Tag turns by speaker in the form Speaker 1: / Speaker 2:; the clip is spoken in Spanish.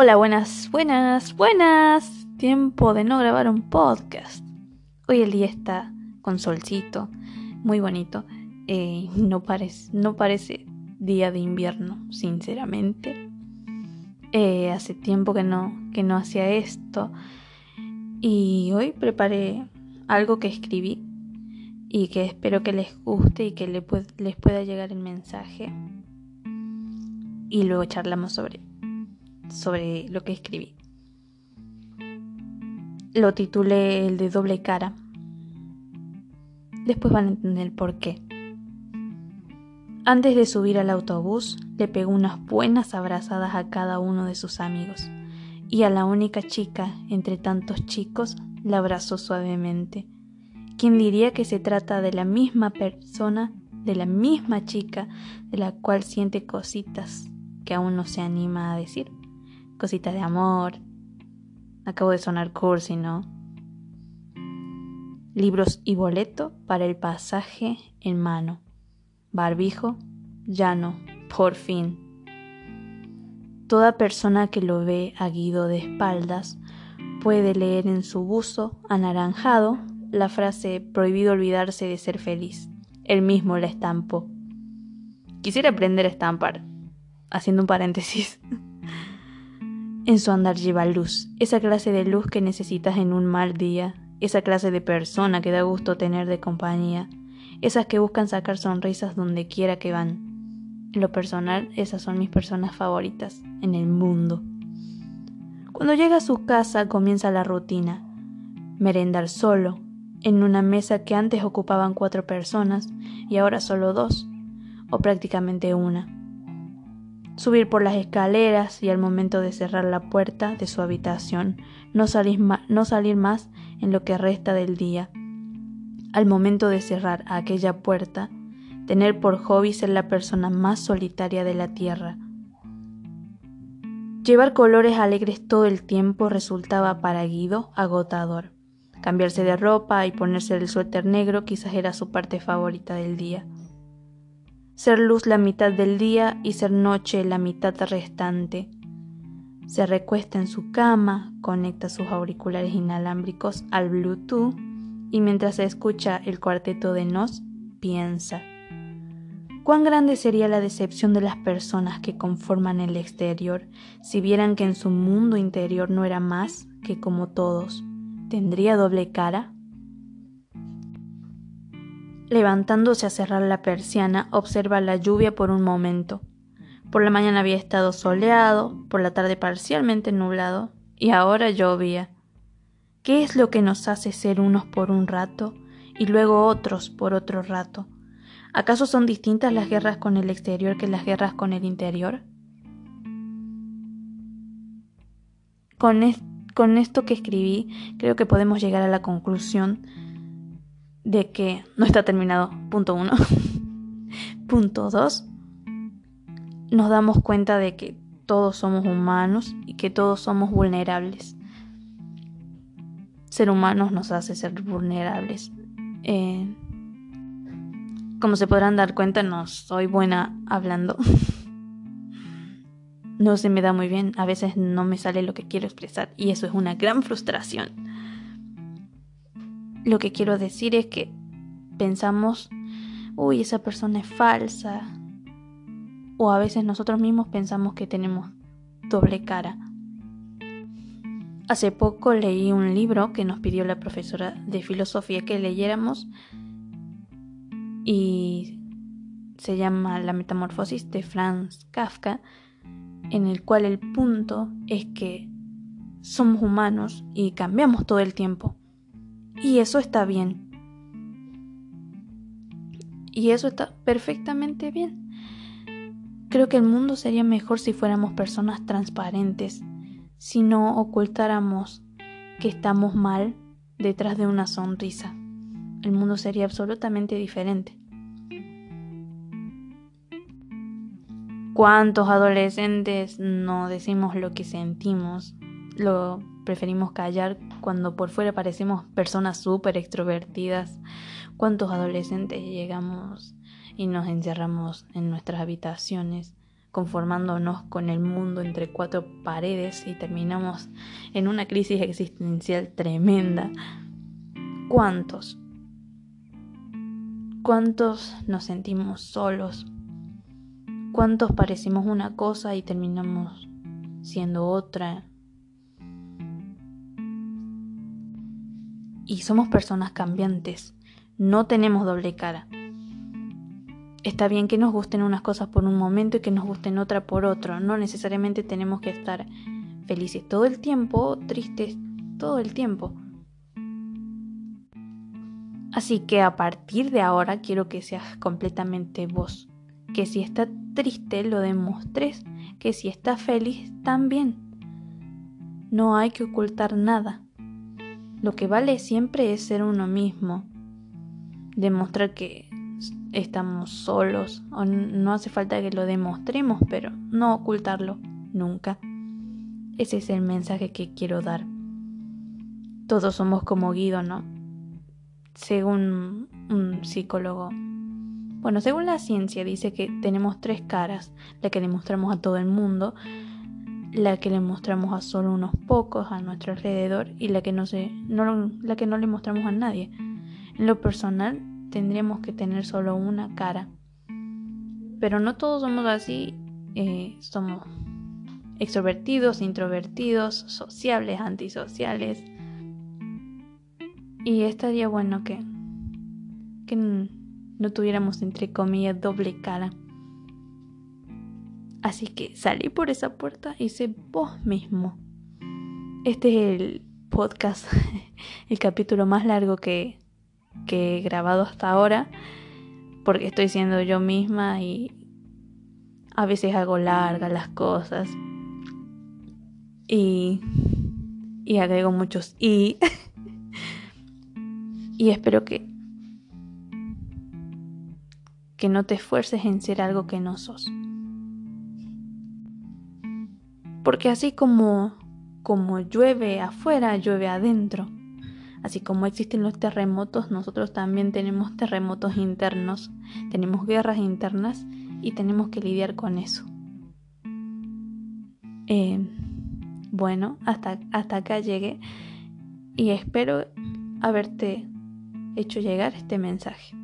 Speaker 1: Hola, buenas, buenas, buenas. Tiempo de no grabar un podcast. Hoy el día está con solcito, muy bonito. Eh, no, parece, no parece día de invierno, sinceramente. Eh, hace tiempo que no, que no hacía esto. Y hoy preparé algo que escribí y que espero que les guste y que les pueda llegar el mensaje. Y luego charlamos sobre, sobre lo que escribí. Lo titulé El de doble cara. Después van a entender por qué. Antes de subir al autobús, le pegó unas buenas abrazadas a cada uno de sus amigos, y a la única chica entre tantos chicos la abrazó suavemente. ¿Quién diría que se trata de la misma persona, de la misma chica, de la cual siente cositas que aún no se anima a decir? Cositas de amor. Acabo de sonar cursi, ¿no? Libros y boleto para el pasaje en mano. Barbijo, ya no, por fin. Toda persona que lo ve a Guido de espaldas puede leer en su buzo anaranjado la frase prohibido olvidarse de ser feliz. Él mismo la estampó. Quisiera aprender a estampar, haciendo un paréntesis. en su andar lleva luz, esa clase de luz que necesitas en un mal día, esa clase de persona que da gusto tener de compañía, esas que buscan sacar sonrisas donde quiera que van. En lo personal, esas son mis personas favoritas en el mundo. Cuando llega a su casa comienza la rutina. Merendar solo, en una mesa que antes ocupaban cuatro personas y ahora solo dos, o prácticamente una. Subir por las escaleras y al momento de cerrar la puerta de su habitación, no salir, no salir más en lo que resta del día al momento de cerrar aquella puerta, tener por hobby ser la persona más solitaria de la tierra. Llevar colores alegres todo el tiempo resultaba para Guido agotador. Cambiarse de ropa y ponerse el suéter negro quizás era su parte favorita del día. Ser luz la mitad del día y ser noche la mitad restante. Se recuesta en su cama, conecta sus auriculares inalámbricos al Bluetooth y mientras escucha el cuarteto de Nos, piensa. ¿Cuán grande sería la decepción de las personas que conforman el exterior si vieran que en su mundo interior no era más que como todos? ¿Tendría doble cara? Levantándose a cerrar la persiana, observa la lluvia por un momento. Por la mañana había estado soleado, por la tarde parcialmente nublado, y ahora llovía. ¿Qué es lo que nos hace ser unos por un rato y luego otros por otro rato? ¿Acaso son distintas las guerras con el exterior que las guerras con el interior? Con, con esto que escribí, creo que podemos llegar a la conclusión de que no está terminado. Punto uno. Punto dos. Nos damos cuenta de que todos somos humanos y que todos somos vulnerables ser humanos nos hace ser vulnerables. Eh, como se podrán dar cuenta, no soy buena hablando. no se me da muy bien, a veces no me sale lo que quiero expresar y eso es una gran frustración. Lo que quiero decir es que pensamos, uy, esa persona es falsa. O a veces nosotros mismos pensamos que tenemos doble cara. Hace poco leí un libro que nos pidió la profesora de filosofía que leyéramos y se llama La Metamorfosis de Franz Kafka, en el cual el punto es que somos humanos y cambiamos todo el tiempo. Y eso está bien. Y eso está perfectamente bien. Creo que el mundo sería mejor si fuéramos personas transparentes si no ocultáramos que estamos mal detrás de una sonrisa. El mundo sería absolutamente diferente. ¿Cuántos adolescentes no decimos lo que sentimos? Lo preferimos callar cuando por fuera parecemos personas súper extrovertidas. ¿Cuántos adolescentes llegamos y nos encerramos en nuestras habitaciones conformándonos con el mundo entre cuatro paredes y terminamos en una crisis existencial tremenda. ¿Cuántos? ¿Cuántos nos sentimos solos? ¿Cuántos parecimos una cosa y terminamos siendo otra? Y somos personas cambiantes, no tenemos doble cara. Está bien que nos gusten unas cosas por un momento y que nos gusten otra por otro. No necesariamente tenemos que estar felices todo el tiempo, tristes todo el tiempo. Así que a partir de ahora quiero que seas completamente vos. Que si estás triste lo demostres, que si estás feliz también. No hay que ocultar nada. Lo que vale siempre es ser uno mismo. Demostrar que estamos solos no hace falta que lo demostremos, pero no ocultarlo nunca. Ese es el mensaje que quiero dar. Todos somos como Guido, ¿no? Según un psicólogo. Bueno, según la ciencia dice que tenemos tres caras, la que le mostramos a todo el mundo, la que le mostramos a solo unos pocos a nuestro alrededor y la que no, se, no, la que no le mostramos a nadie. En lo personal, tendríamos que tener solo una cara. Pero no todos somos así, eh, somos extrovertidos, introvertidos, sociables, antisociales. Y estaría bueno que, que no tuviéramos, entre comillas, doble cara. Así que salí por esa puerta y sé vos mismo. Este es el podcast, el capítulo más largo que, que he grabado hasta ahora, porque estoy siendo yo misma y a veces hago largas las cosas. Y, y agrego muchos y. y espero que, que no te esfuerces en ser algo que no sos. Porque así como, como llueve afuera, llueve adentro. Así como existen los terremotos, nosotros también tenemos terremotos internos, tenemos guerras internas y tenemos que lidiar con eso. Eh, bueno, hasta, hasta acá llegué y espero haberte hecho llegar este mensaje.